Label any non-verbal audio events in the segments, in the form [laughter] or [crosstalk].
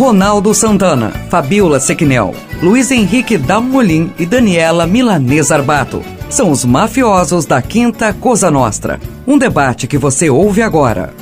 Ronaldo Santana, Fabiola Sequinel, Luiz Henrique Dalmolin e Daniela Milanês Arbato. São os mafiosos da Quinta Cosa Nostra. Um debate que você ouve agora.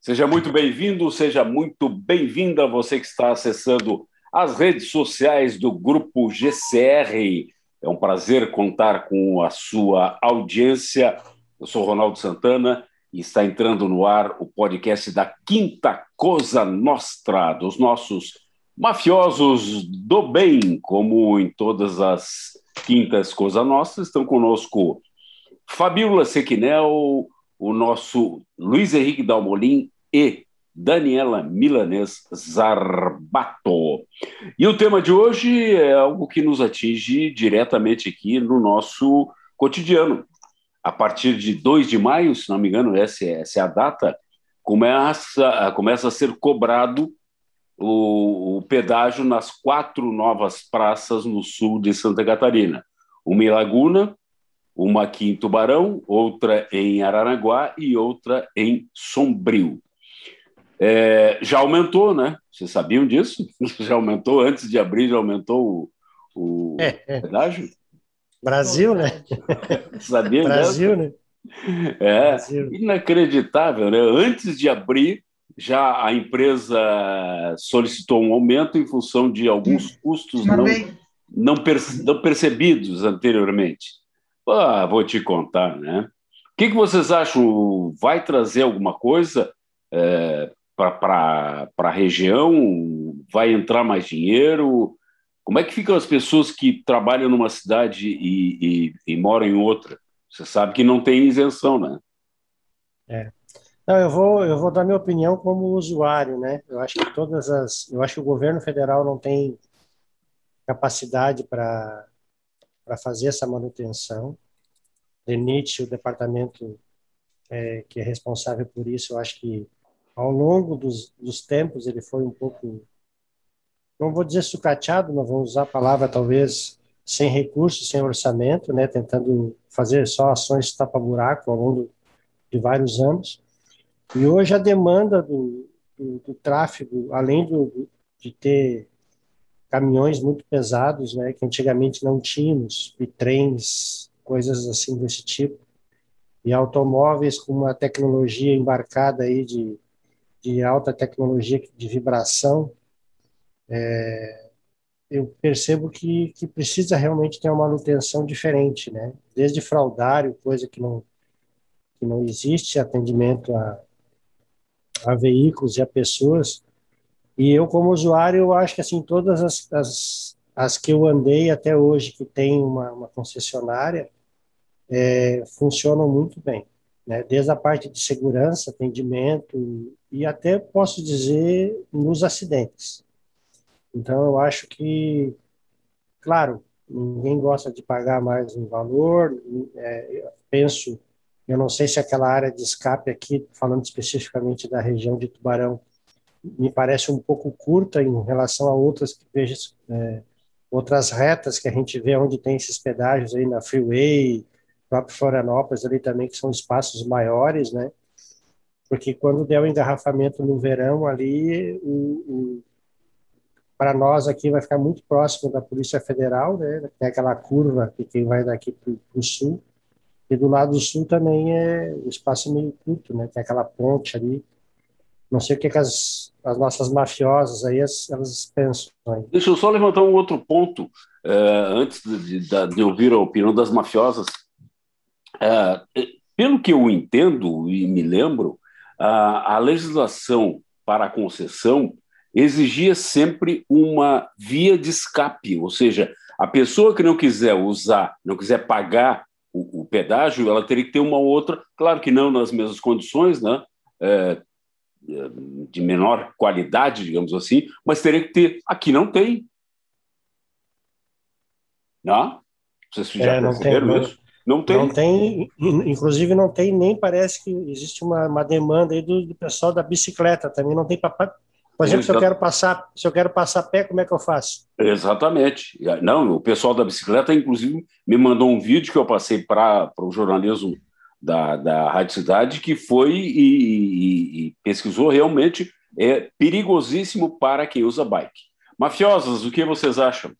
Seja muito bem-vindo, seja muito bem-vinda você que está acessando as redes sociais do Grupo GCR. É um prazer contar com a sua audiência. Eu sou Ronaldo Santana está entrando no ar o podcast da Quinta Cosa Nostra, dos nossos mafiosos do bem, como em todas as quintas Cosa Nostra, estão conosco Fabíola Sequinel, o nosso Luiz Henrique Dalmolin e Daniela Milanês Zarbato. E o tema de hoje é algo que nos atinge diretamente aqui no nosso cotidiano a partir de 2 de maio, se não me engano, essa é, essa é a data, começa, começa a ser cobrado o, o, pedágio nas quatro novas praças no sul de Santa Catarina. Uma em Laguna, uma aqui em Tubarão, outra em Aranaguá e outra em Sombrio. É, já aumentou, né? Vocês sabiam disso? [laughs] Já aumentou, antes de abrir, já aumentou o, o é, é. pedágio? Brasil, né? [laughs] Sabia Brasil, né? É, Brasil. inacreditável, né? Antes de abrir, já a empresa solicitou um aumento em função de alguns custos não, não, não percebidos anteriormente. Ah, vou te contar, né? O que, que vocês acham? Vai trazer alguma coisa é, para a região? Vai entrar mais dinheiro? Como é que ficam as pessoas que trabalham numa cidade e, e, e moram em outra? Você sabe que não tem isenção, né? É. Não, eu vou, eu vou dar minha opinião como usuário, né? Eu acho que todas as, eu acho que o governo federal não tem capacidade para para fazer essa manutenção. DENIT, o departamento é, que é responsável por isso, eu acho que ao longo dos, dos tempos ele foi um pouco não vou dizer sucateado, mas vamos usar a palavra talvez sem recursos, sem orçamento, né, tentando fazer só ações tapa-buraco ao longo de vários anos. E hoje a demanda do, do, do tráfego, além do, de ter caminhões muito pesados, né, que antigamente não tínhamos, e trens, coisas assim desse tipo, e automóveis com uma tecnologia embarcada aí de, de alta tecnologia de vibração, é, eu percebo que, que precisa realmente ter uma manutenção diferente, né? Desde fraudário, coisa que não, que não existe, atendimento a, a veículos e a pessoas. E eu, como usuário, eu acho que assim, todas as, as, as que eu andei até hoje, que tem uma, uma concessionária, é, funcionam muito bem. Né? Desde a parte de segurança, atendimento e até posso dizer nos acidentes. Então, eu acho que, claro, ninguém gosta de pagar mais um valor. É, penso, eu não sei se aquela área de escape aqui, falando especificamente da região de Tubarão, me parece um pouco curta em relação a outras vejo, é, outras retas que a gente vê onde tem esses pedágios aí na Freeway, próprio Florianópolis ali também, que são espaços maiores, né? Porque quando der o engarrafamento no verão ali, o, o para nós aqui vai ficar muito próximo da Polícia Federal, né? Tem aquela curva que quem vai daqui para o sul. E do lado do sul também é o espaço meio curto, né? Tem aquela ponte ali. Não sei o que, que as, as nossas mafiosas aí as, elas pensam. Aí. Deixa eu só levantar um outro ponto é, antes de, de, de, ouvir a opinião das mafiosas. É, pelo que eu entendo e me lembro, a legislação para a concessão exigia sempre uma via de escape, ou seja, a pessoa que não quiser usar, não quiser pagar o, o pedágio, ela teria que ter uma outra, claro que não nas mesmas condições, né? É, de menor qualidade, digamos assim, mas teria que ter. Aqui não tem. Não? Vocês já é, não tem, isso? Não tem. Não tem, inclusive não tem nem parece que existe uma, uma demanda aí do, do pessoal da bicicleta também, não tem para por exemplo, se eu quero passar, se eu quero passar pé, como é que eu faço? Exatamente. Não, o pessoal da bicicleta, inclusive, me mandou um vídeo que eu passei para o jornalismo da, da Rádio Cidade, que foi e, e, e pesquisou realmente é perigosíssimo para quem usa bike. Mafiosas, o que vocês acham?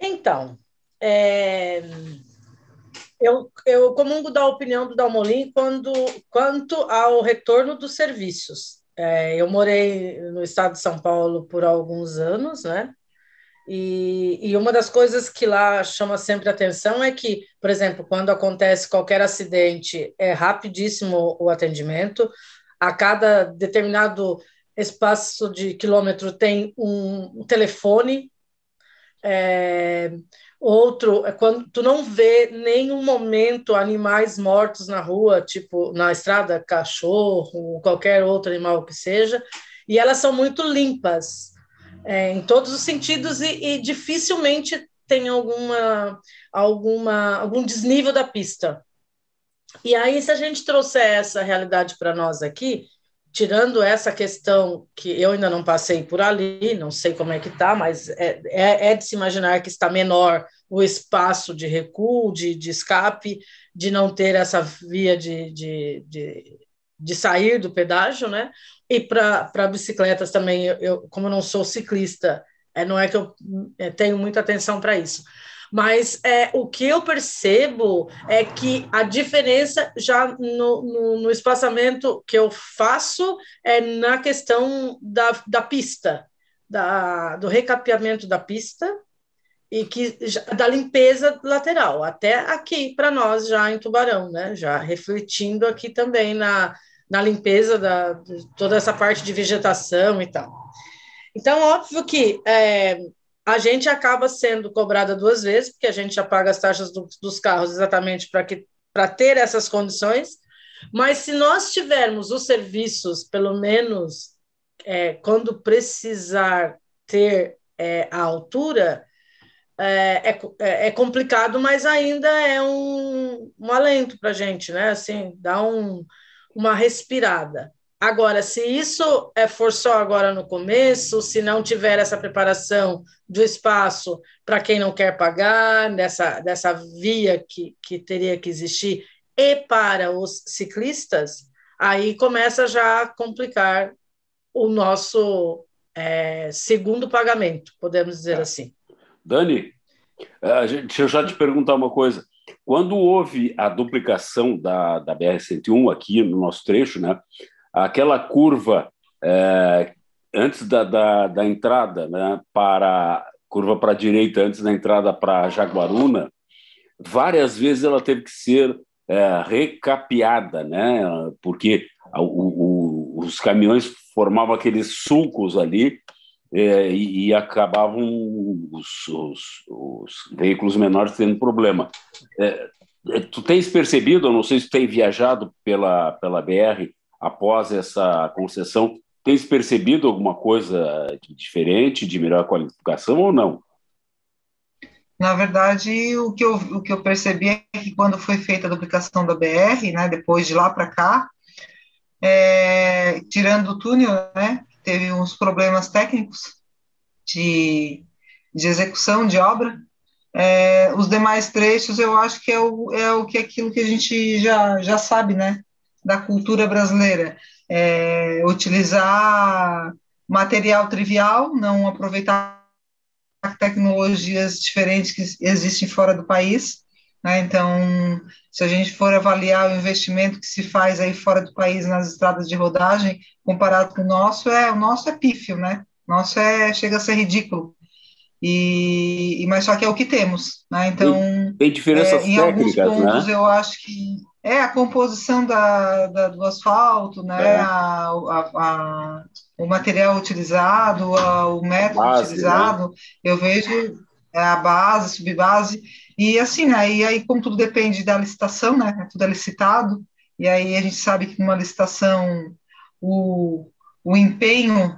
Então, é... eu, eu comungo da opinião do Dalmolin quando, quanto ao retorno dos serviços. É, eu morei no estado de São Paulo por alguns anos, né? E, e, uma das coisas que lá chama sempre atenção é que, por exemplo, quando acontece qualquer acidente, é rapidíssimo o atendimento. A cada determinado espaço de quilômetro tem um, telefone. É, outro é quando tu não vê nenhum momento animais mortos na rua, tipo na estrada, cachorro, qualquer outro animal que seja, e elas são muito limpas é, em todos os sentidos e, e, dificilmente tem alguma, alguma, algum desnível da pista. E aí, se a gente trouxer essa realidade para nós aqui, tirando essa questão que eu ainda não passei por ali, não sei como é que está, mas é, é, é, de se imaginar que está menor o espaço de recuo, de, de escape, de não ter essa via de, de, de, de sair do pedágio, né? E para bicicletas também, eu, eu, como eu não sou ciclista, é, não é que eu é, tenho muita atenção para isso. Mas é, o que eu percebo é que a diferença já no, no, no espaçamento que eu faço é na questão da, da pista, da, do recapeamento da pista e que da limpeza lateral, até aqui para nós já em Tubarão, né? Já refletindo aqui também na, na limpeza da toda essa parte de vegetação e tal. Então, óbvio que é, a gente acaba sendo cobrada duas vezes, porque a gente já paga as taxas do, dos carros exatamente para que para ter essas condições, mas se nós tivermos os serviços, pelo menos é, quando precisar ter é, a altura, é, é, é, é, complicado, mas ainda é um, um alento para a gente, né? Assim, dá um, uma respirada. Agora, se isso é for só agora no começo, se não tiver essa preparação do espaço para quem não quer pagar, dessa, dessa via que, que teria que existir, e para os ciclistas, aí começa já a complicar o nosso é, segundo pagamento, podemos dizer é. assim. Dani, é, deixa eu já te perguntar uma coisa. Quando houve a duplicação da, da BR-101 aqui no nosso trecho, né, aquela curva é, antes da, da, da, entrada né, para curva para a direita, antes da entrada para Jaguaruna, várias vezes ela teve que ser é, recapeada, né, porque o, o, os caminhões formavam aqueles sulcos ali é, e, e, acabavam os, os, os, veículos menores tendo problema. É, é tu tens percebido, eu não sei se tu tem viajado pela, pela BR após essa concessão, tens percebido alguma coisa de diferente, de melhor qualificação ou não? Na verdade, o que eu, o que eu percebi é que quando foi feita a duplicação da BR, né, depois de lá para cá, é, tirando o túnel, né, teve uns problemas técnicos de, de execução de obra. É, os demais trechos eu acho que é o, é o que aquilo que a gente já, já sabe, né, da cultura brasileira. É, utilizar material trivial, não aproveitar tecnologias diferentes que existem fora do país. Né? Então, se a gente for avaliar o investimento que se faz aí fora do país nas estradas de rodagem, comparado com o nosso, é o nosso é pífio, né? Nosso é chega a ser ridículo. E, mas só que é o que temos, né? Então, tem, tem diferenças é, em alguns pontos né? eu acho que é a composição da, da do asfalto, né? É. A, a, a, o material utilizado, o método base, utilizado, né? eu vejo é, a base, subbase, e assim, né? E aí, como tudo depende da licitação, né? Tudo é licitado, e aí a gente sabe que numa licitação o, o empenho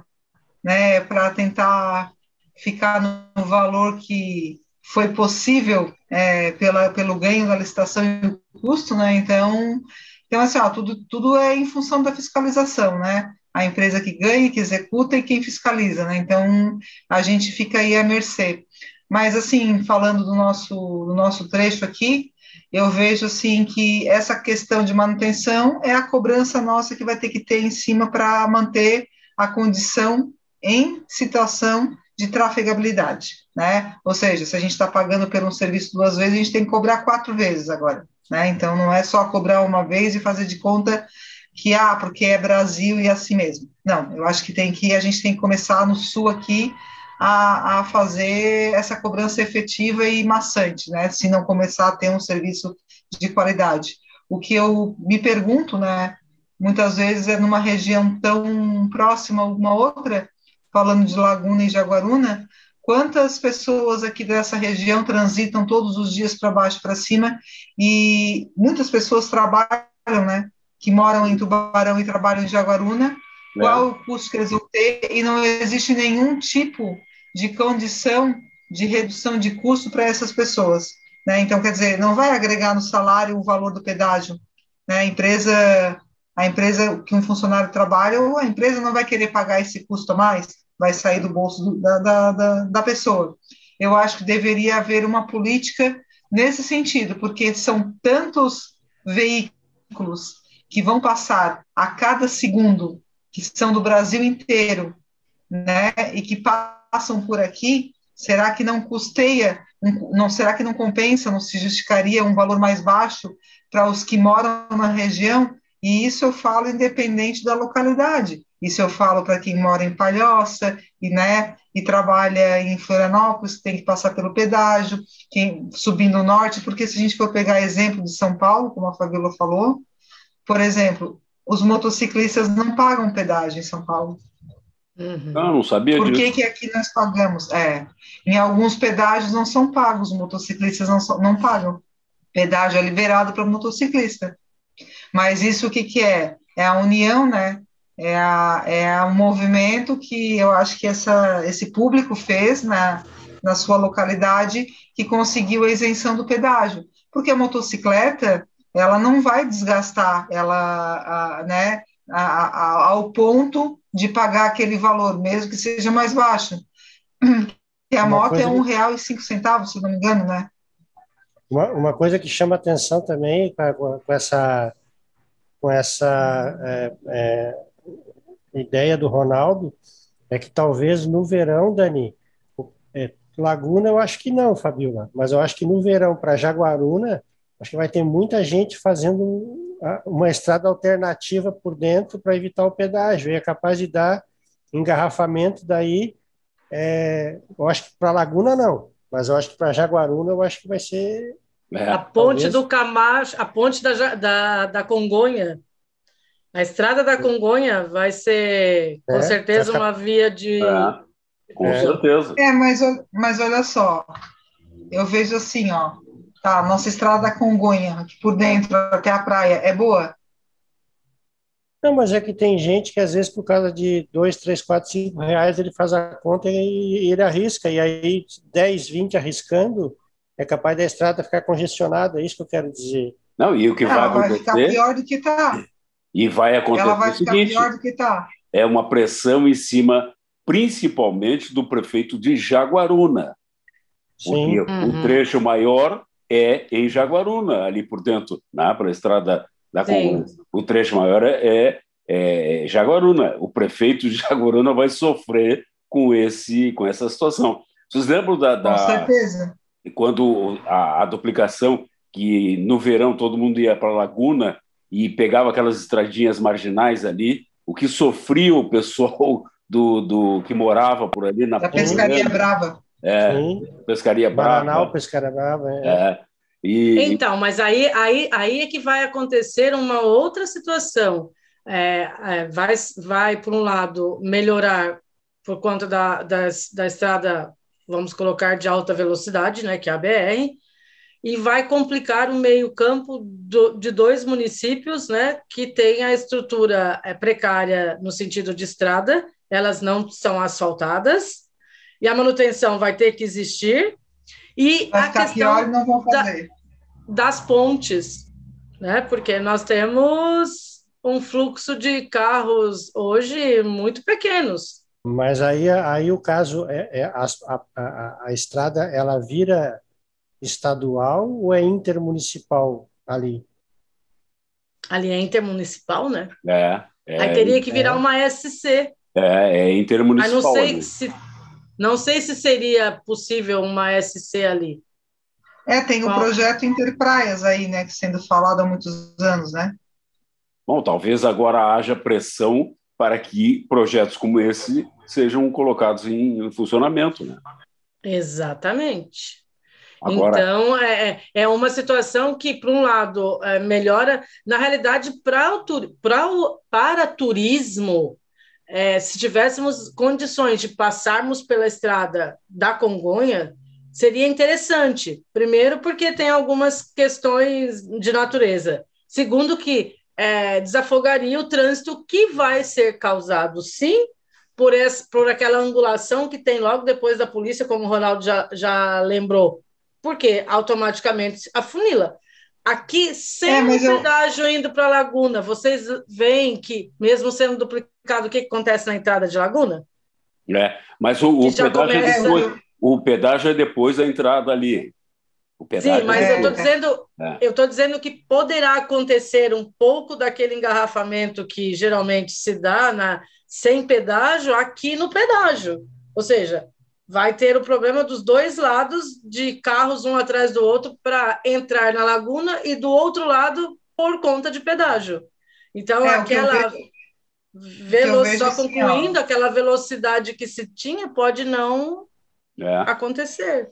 né, para tentar ficar no valor que foi possível é, pela, pelo ganho da licitação e o custo, né? Então, então assim, ó, tudo, tudo é em função da fiscalização, né? A empresa que ganha, que executa e quem fiscaliza, né? Então, a gente fica aí à mercê. Mas, assim, falando do nosso, do nosso trecho aqui, eu vejo assim que essa questão de manutenção é a cobrança nossa que vai ter que ter em cima para manter a condição em situação de trafegabilidade, né? Ou seja, se a gente está pagando por um serviço duas vezes, a gente tem que cobrar quatro vezes agora, né? Então não é só cobrar uma vez e fazer de conta que ah, porque é Brasil e é assim mesmo. Não, eu acho que tem que a gente tem que começar no sul aqui a, a fazer essa cobrança efetiva e maçante, né? Se não começar a ter um serviço de qualidade. O que eu me pergunto, né? Muitas vezes é numa região tão próxima uma outra, falando de Laguna e Jaguaruna, quantas pessoas aqui dessa região transitam todos os dias para baixo para cima e muitas pessoas trabalham, né, que moram em Tubarão e trabalham em Jaguaruna, é. qual o custo que eles vão ter e não existe nenhum tipo de condição de redução de custo para essas pessoas, né? Então, quer dizer, não vai agregar no salário o valor do pedágio, né? A empresa a empresa que um funcionário trabalha, a empresa não vai querer pagar esse custo a mais, vai sair do bolso do, da, da, da, da pessoa. Eu acho que deveria haver uma política nesse sentido, porque são tantos veículos que vão passar a cada segundo, que são do Brasil inteiro, né, e que passam por aqui, será que não custeia, não será que não compensa, não se justificaria um valor mais baixo para os que moram na região e isso eu falo independente da localidade. Isso eu falo para quem mora em Palhoça e, né, e trabalha em Florianópolis, tem que passar pelo pedágio, quem subindo o norte, porque se a gente for pegar exemplo de São Paulo, como a Fabiola falou, por exemplo, os motociclistas não pagam pedágio em São Paulo. Uhum. Ah, não sabia Por que, que aqui nós pagamos? É, em alguns pedágios não são pagos, os motociclistas não, não pagam. Pedágio é liberado para o motociclista. Mas isso o que, que é? É a união, né? É, a, é um movimento que eu acho que essa, esse público fez na, na sua localidade que conseguiu a isenção do pedágio. Porque a motocicleta, ela não vai desgastar ela, a, né, a, ao ponto de pagar aquele valor, mesmo que seja mais baixo. E a uma moto é um real e cinco centavos, se não me engano, né? Uma, uma coisa que chama atenção também com, com essa com essa é, é, ideia do Ronaldo é que talvez no verão, Dani, é, Laguna eu acho que não, Fabiola, mas eu acho que no verão para Jaguaruna, acho que vai ter muita gente fazendo uma estrada alternativa por dentro para evitar o pedágio, e é capaz de dar engarrafamento daí, é, eu acho que para Laguna não, mas eu acho que para Jaguaruna eu acho que vai ser é, a ponte talvez. do Camacho, a ponte da, da, da Congonha. A estrada da Congonha vai ser, com é, certeza, uma via de. É, com é. certeza. É, mas, mas olha só, eu vejo assim, ó. Tá, nossa estrada da Congonha, aqui por dentro até a praia, é boa? Não, mas é que tem gente que às vezes por causa de dois, três, quatro, cinco reais ele faz a conta e ele arrisca, e aí 10, 20 arriscando, é capaz da estrada ficar congestionada, é isso que eu quero dizer. Não, e o que vai acontecer... vai ficar pior do que está. E vai acontecer Ela vai ficar seguinte, pior do que está. É uma pressão em cima, principalmente do prefeito de Jaguaruna. Sim. Porque uhum. o trecho maior é em Jaguaruna, ali por dentro, né, para a estrada da Congonha. O trecho maior é, é, é Jaguaruna. O prefeito de Jaguaruna vai sofrer com, esse, com essa situação. Vocês lembram da, da, Certeza quando a, a duplicação, que no verão todo mundo ia para a Laguna e pegava aquelas estradinhas marginais ali, o que sofria o pessoal [laughs] do, do que morava por ali na da pescaria brava. É, Sim. pescaria brava. Bananal, pescaria brava. É. é. E, então, mas aí, aí, aí é que vai acontecer uma outra situação. É, é, vai, vai, por um lado, melhorar por conta da, da, da estrada vamos colocar de alta velocidade, né, que é a BR, e vai complicar o meio-campo de dois municípios, né, que têm a estrutura é, precária no sentido de estrada, elas não são asfaltadas, e a manutenção vai ter que existir, e vai a questão. Da, das pontes, né, porque nós temos um fluxo de carros hoje muito pequenos, mas aí, aí o caso é, é a, a, a, estrada ela vira estadual ou é intermunicipal ali? Ali é intermunicipal, né? É. é Aí teria que virar é. uma SC. É, é intermunicipal. Mas não sei se não sei se seria possível uma SC ali. É, tem o projeto Interpraias aí, né, que sendo falado há muitos anos, né? Bom, talvez agora haja pressão para que projetos como esse sejam colocados em funcionamento, né? Exatamente. Agora... Então, é, é, uma situação que, por um lado, é, melhora, na realidade, pra pra para turismo, é, se tivéssemos condições de passarmos pela estrada da Congonha, seria interessante. Primeiro, porque tem algumas questões de natureza. Segundo, que é, desafogaria o trânsito que vai ser causado, sim, por, esse, por aquela angulação que tem logo depois da polícia, como o Ronaldo já, já lembrou, porque automaticamente afunila. Aqui, sem é, pedágio eu... indo para a Laguna, vocês veem que, mesmo sendo duplicado, o que, que acontece na entrada de Laguna? É, mas o, o pedágio, começa... é depois, o pedágio é depois da entrada ali. Sim, mas é... eu estou dizendo, é. eu estou dizendo que poderá acontecer um pouco daquele engarrafamento que geralmente se dá na sem pedágio aqui no pedágio. Ou seja, vai ter o problema dos dois lados de carros um atrás do outro para entrar na laguna e do outro lado por conta de pedágio. Então, é, aquela velo... só assim, concluindo, assim, aquela velocidade que se tinha pode não é. acontecer.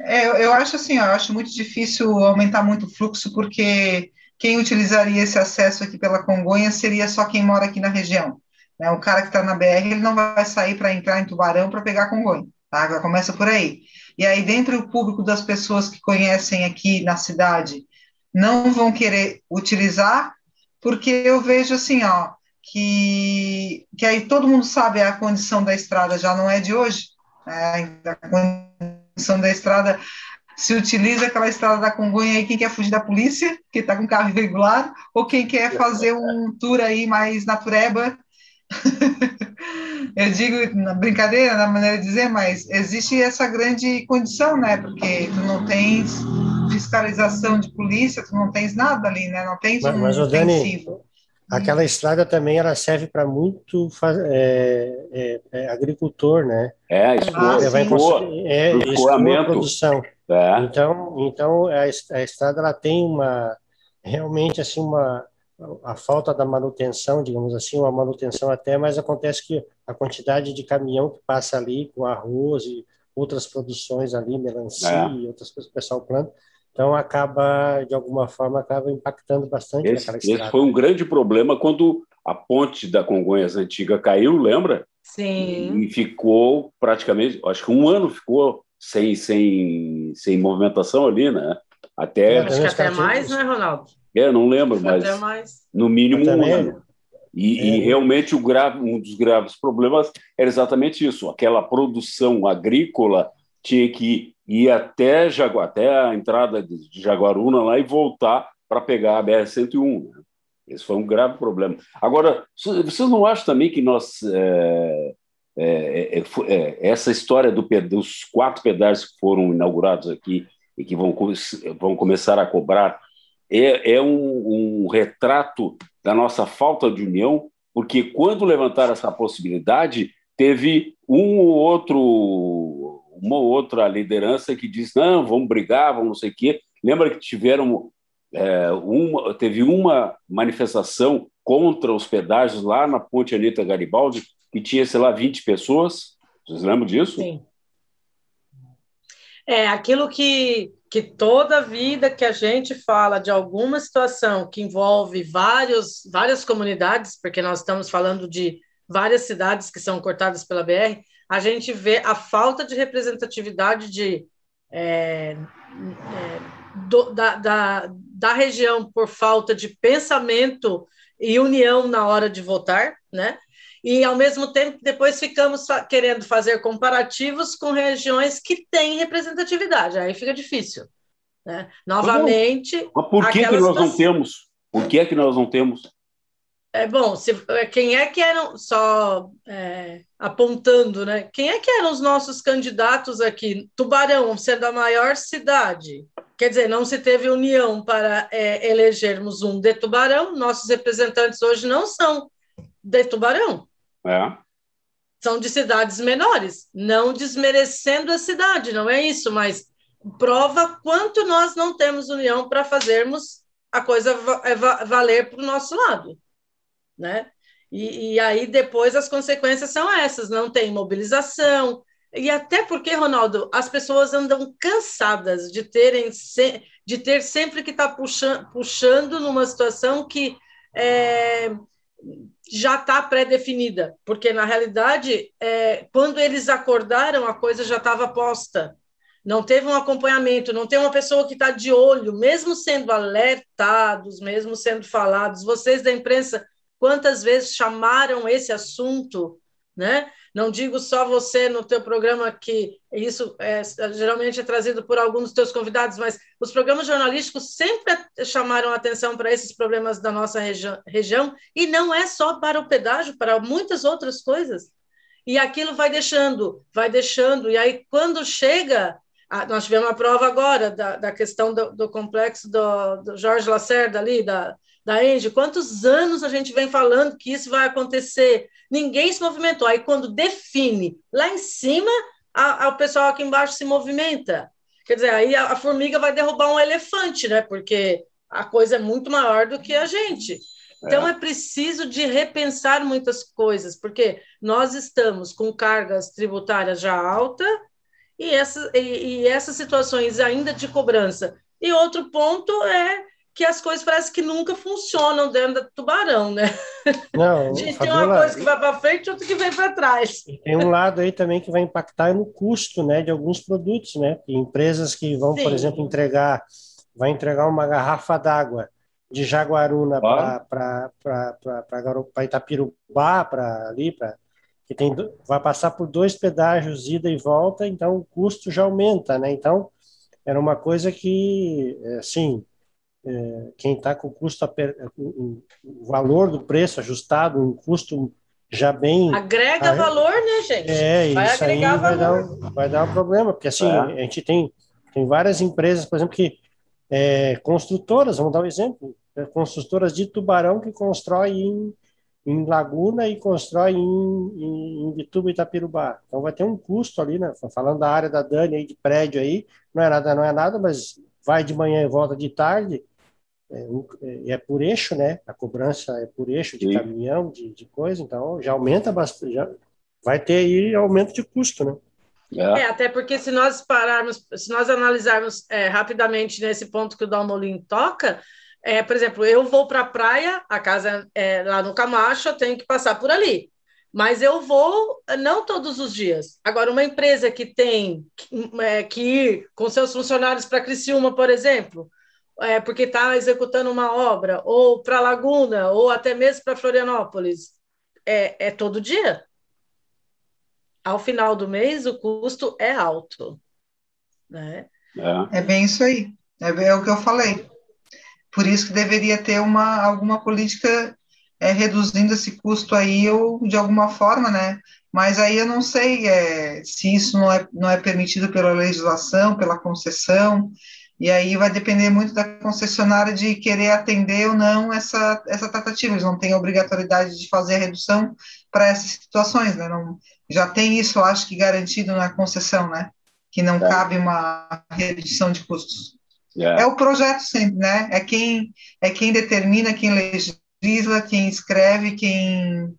É, eu, acho assim, eu acho muito difícil aumentar muito o fluxo, porque quem utilizaria esse acesso aqui pela Congonha seria só quem mora aqui na região. Né? O cara que está na BR, ele não vai sair para entrar em Tubarão para pegar Congonha, tá? Já começa por aí. E aí, dentro do público das pessoas que conhecem aqui na cidade, não vão querer utilizar, porque eu vejo assim, ó, que, que aí todo mundo sabe a condição da estrada já não é de hoje, né? a condição da estrada se utiliza aquela estrada da Congonha aí, quem quer fugir da polícia, que está com carro irregular, ou quem quer fazer um tour aí mais natureba, [laughs] eu digo na brincadeira, na maneira de dizer, mas existe essa grande condição, né? Porque tu não tens fiscalização de polícia, tu não tens nada ali, né? Não tens mas, um mas, Dani, aquela estrada também ela serve para muito é, é, é, agricultor, né? É, escoa, é, vai é, escoamento. produção. É. Então, então a, a estrada ela tem uma realmente assim uma a falta da manutenção, digamos assim, uma manutenção até, mas acontece que a quantidade de caminhão que passa ali com arroz e outras produções ali, melancia é. e outras coisas que o pessoal planta, então acaba, de alguma forma, acaba impactando bastante esse, naquela estrada. Esse foi um grande problema quando a ponte da Congonhas antiga caiu, lembra? Sim. E ficou praticamente, acho que um ano ficou sem, sem, sem movimentação ali, né? Até, acho que até mais, né, Ronaldo? É, não lembro, mas no mínimo um ano. E, é. e, realmente o grave, um dos graves problemas era exatamente isso: aquela produção agrícola tinha que ir até, Jagu até a entrada de Jaguaruna lá e voltar para pegar a BR-101. Né? Esse foi um grave problema. Agora, vocês não acham também que nós. É, é, é, é essa história do, dos quatro pedágios que foram inaugurados aqui e que vão, vão começar a cobrar é, é um, um retrato da nossa falta de união, porque quando levantaram essa possibilidade, teve um ou outro, uma ou outra liderança que disse: não, vamos brigar, vamos não sei o quê. Lembra que tiveram é, uma, teve uma manifestação contra os pedágios lá na Ponte Anitta Garibaldi, que tinha, sei lá, 20 pessoas. Vocês lembram disso? Sim. É, aquilo que que toda vida que a gente fala de alguma situação que envolve vários, várias comunidades, porque nós estamos falando de várias cidades que são cortadas pela BR, a gente vê a falta de representatividade de, é, é, do, da, da, da região por falta de pensamento e união na hora de votar, né? e, ao mesmo tempo, depois ficamos querendo fazer comparativos com regiões que têm representatividade, aí fica difícil. Né? Novamente. Mas por que, que nós não temos? Por que é que nós não temos? É bom, se, é, quem é que eram, só é, apontando, né? Quem é que eram os nossos candidatos aqui? Tubarão, ser da maior cidade. Quer dizer, não se teve união para é, elegermos um de Tubarão, nossos representantes hoje não são de Tubarão. É. São de cidades menores, não desmerecendo a cidade, não é isso, mas prova quanto nós não temos união para fazermos a coisa é valer para o nosso lado né? E, e, aí depois as consequências são essas, não tem mobilização, e até porque, Ronaldo, as pessoas andam cansadas de terem de ter sempre que estar tá puxando, puxando numa situação que é, já está pré-definida, porque na realidade, é, quando eles acordaram, a coisa já estava posta. Não teve um acompanhamento, não tem uma pessoa que está de olho, mesmo sendo alertados, mesmo sendo falados. Vocês da imprensa quantas vezes chamaram esse assunto, né? Não digo só você no teu programa que isso é, geralmente é trazido por alguns dos teus convidados, mas os programas jornalísticos sempre chamaram atenção para esses problemas da nossa regi região e não é só para o pedágio, para muitas outras coisas. E aquilo vai deixando, vai deixando, e aí quando chega nós tivemos uma prova agora da, da questão do, do complexo do, do, Jorge Lacerda ali, da, da Engie. Quantos anos a gente vem falando que isso vai acontecer? Ninguém se movimentou. Aí, quando define lá em cima, a, a, o pessoal aqui embaixo se movimenta. Quer dizer, aí a, a formiga vai derrubar um elefante, né? Porque a coisa é muito maior do que a gente. Então, é. é preciso de repensar muitas coisas, porque nós estamos com cargas tributárias já altas e, essa, e, e essas situações ainda de cobrança. E outro ponto é que as coisas parecem que nunca funcionam dentro do tubarão, né? Não, a [laughs] gente Fabiola, tem uma coisa que vai para frente e outra que vem para trás. Tem um lado aí também que vai impactar no custo, né, de alguns produtos, né? Empresas que vão, Sim. por exemplo, entregar, vai entregar uma garrafa d'água de Jaguaruna para Itapirubá, para ali, para que tem, vai passar por dois pedágios ida e volta, então o custo já aumenta, né? Então, era uma coisa que, assim, é, quem está com o custo, o, valor do preço ajustado, um custo já bem... Agrega valor, né, gente? É, vai isso aí vai dar, vai dar um problema, porque, assim, é. a gente tem, tem várias empresas, por exemplo, que é, construtoras, vamos dar um exemplo, é, construtoras de tubarão que constroem em Laguna e constrói em, em, em Bituba e Itapirubá. Então vai ter um custo ali, né? Falando da área da Dani aí, de prédio aí, não é nada, não é nada, mas vai de manhã e volta de tarde, é, é, é por eixo, né? A cobrança é por eixo de Sim. caminhão, de, de coisa, então já aumenta bastante, já vai ter aí aumento de custo, né? É. é, até porque se nós pararmos, se nós analisarmos é, rapidamente nesse ponto que o Dalmolin toca, é, por exemplo, eu vou para a praia, a casa é lá no Camacho, eu tenho que passar por ali. Mas eu vou não todos os dias. Agora, uma empresa que tem é, que ir com seus funcionários para Criciúma, por exemplo, é, porque está executando uma obra, ou para Laguna, ou até mesmo para Florianópolis, é, é todo dia. Ao final do mês, o custo é alto. Né? É. é bem isso aí. É, é o que eu falei. Por isso que deveria ter uma, alguma política é, reduzindo esse custo aí, ou de alguma forma, né? Mas aí eu não sei é, se isso não é, não é permitido pela legislação, pela concessão, e aí vai depender muito da concessionária de querer atender ou não essa, essa tratativa. Eles não têm obrigatoriedade de fazer a redução para essas situações, né? Não, já tem isso, acho que garantido na concessão, né? Que não é. cabe uma redução de custos. Yeah. É o projeto sempre, né? É quem, é quem determina, quem legisla, quem escreve, quem,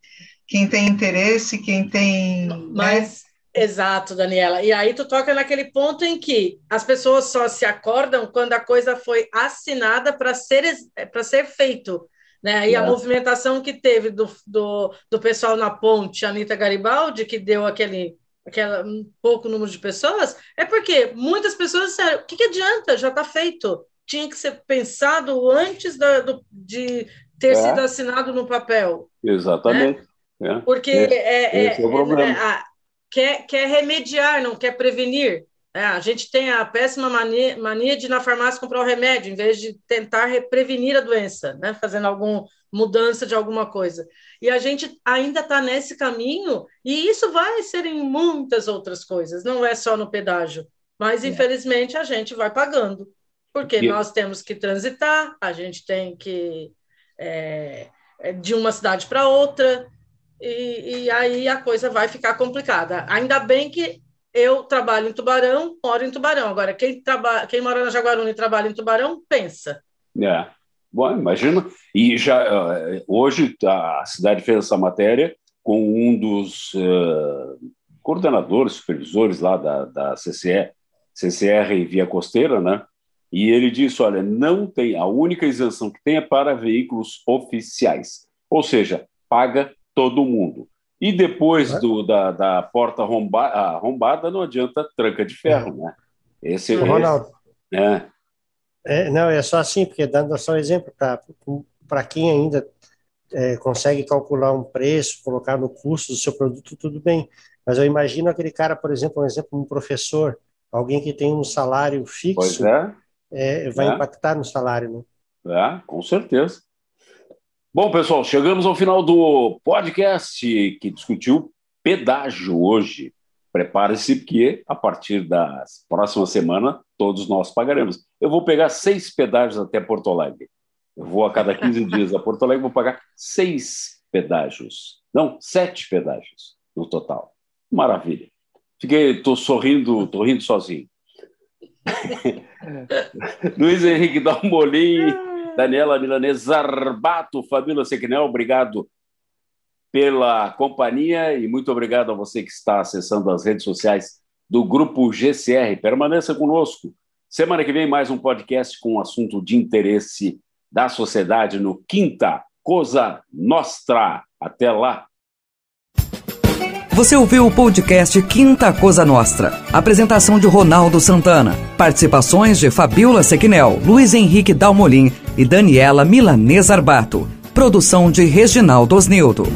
quem tem interesse, quem tem. Né? Mas, né? exato, Daniela. E aí tu toca naquele ponto em que as pessoas só se acordam quando a coisa foi assinada para ser, para ser feito. Né? E yeah. a movimentação que teve do, do, do pessoal na ponte, Anitta Garibaldi, que deu aquele aquela um pouco número de pessoas, é porque muitas pessoas disseram: o que, que adianta? Já está feito. Tinha que ser pensado antes da, do, de ter é. sido assinado no papel. Exatamente. Né? É. Porque é, é, é, é, quer, quer remediar, não quer prevenir. É, a gente tem a péssima mania, mania de ir na farmácia comprar o remédio, em vez de tentar prevenir a doença, né? fazendo alguma mudança de alguma coisa. E a gente ainda está nesse caminho, e isso vai ser em muitas outras coisas, não é só no pedágio. Mas, é. infelizmente, a gente vai pagando, porque e... nós temos que transitar, a gente tem que. É, é de uma cidade para outra, e, e aí a coisa vai ficar complicada. Ainda bem que eu trabalho em Tubarão, moro em Tubarão. Agora, quem, traba... quem mora na Jaguaruna e trabalha em Tubarão, pensa. É. Bom, imagina. E já eh, hoje a cidade fez essa matéria com um dos uh, coordenadores, supervisores lá da, da CCE, CCR Via Costeira, né? E ele disse: olha, não tem, a única isenção que tem é para veículos oficiais. Ou seja, paga todo mundo. E depois é. do, da, da porta arromba, arrombada, não adianta tranca de ferro, né? Esse, Ronaldo. É. é. Não, é só assim, porque dando só um exemplo, para quem ainda é, consegue calcular um preço, colocar no custo do seu produto, tudo bem. Mas eu imagino aquele cara, por exemplo, um exemplo, um professor, alguém que tem um salário fixo, é. É, vai é. impactar no salário, né? É, com certeza. Bom, pessoal, chegamos ao final do podcast que discutiu pedágio hoje. Prepare-se, porque a partir da próxima semana todos nós pagaremos. Eu vou pegar seis pedágios até Porto Alegre. Eu vou a cada 15 [laughs] dias a Porto Alegre, vou pagar seis pedágios. Não, sete pedágios no total. Maravilha. Fiquei, estou sorrindo, estou rindo sozinho. [laughs] [laughs] Luiz Henrique Dalmolin Daniela Milanese Zarbato, Fabíola Sequinel, obrigado pela companhia e muito obrigado a você que está acessando as redes sociais do Grupo GCR. Permaneça conosco. Semana que vem, mais um podcast com um assunto de interesse da sociedade no Quinta Cosa Nostra. Até lá! Você ouviu o podcast Quinta Cosa Nostra. Apresentação de Ronaldo Santana. Participações de Fabiola Sequinel, Luiz Henrique Dalmolin e Daniela Milanês Arbato. Produção de Reginaldo Osnildo.